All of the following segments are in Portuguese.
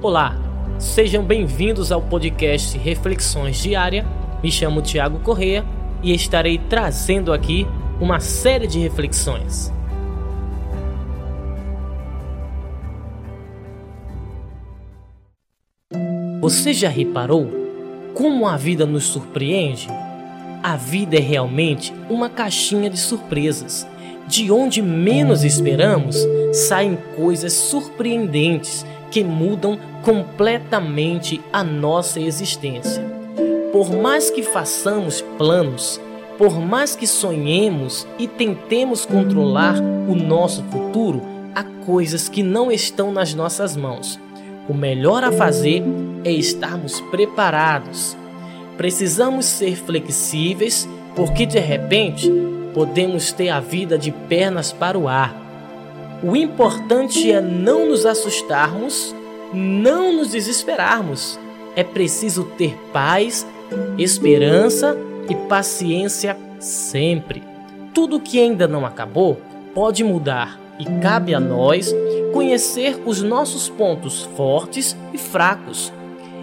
Olá, sejam bem-vindos ao podcast Reflexões Diária. Me chamo Tiago Correia e estarei trazendo aqui uma série de reflexões. Você já reparou como a vida nos surpreende? A vida é realmente uma caixinha de surpresas. De onde menos esperamos, saem coisas surpreendentes que mudam completamente a nossa existência. Por mais que façamos planos, por mais que sonhemos e tentemos controlar o nosso futuro, há coisas que não estão nas nossas mãos. O melhor a fazer é estarmos preparados. Precisamos ser flexíveis, porque de repente podemos ter a vida de pernas para o ar. O importante é não nos assustarmos, não nos desesperarmos. É preciso ter paz, esperança e paciência sempre. Tudo que ainda não acabou pode mudar e cabe a nós conhecer os nossos pontos fortes e fracos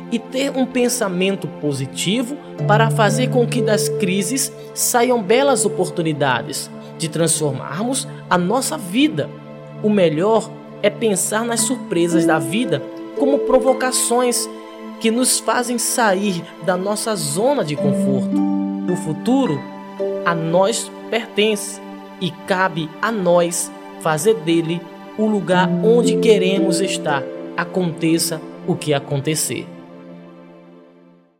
e ter um pensamento positivo para fazer com que das crises saiam belas oportunidades de transformarmos a nossa vida. O melhor é pensar nas surpresas da vida como provocações que nos fazem sair da nossa zona de conforto. O futuro a nós pertence e cabe a nós fazer dele o lugar onde queremos estar, aconteça o que acontecer.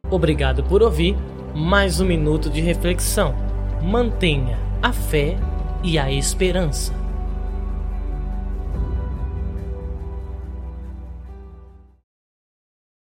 Obrigado por ouvir mais um minuto de reflexão. Mantenha a fé e a esperança.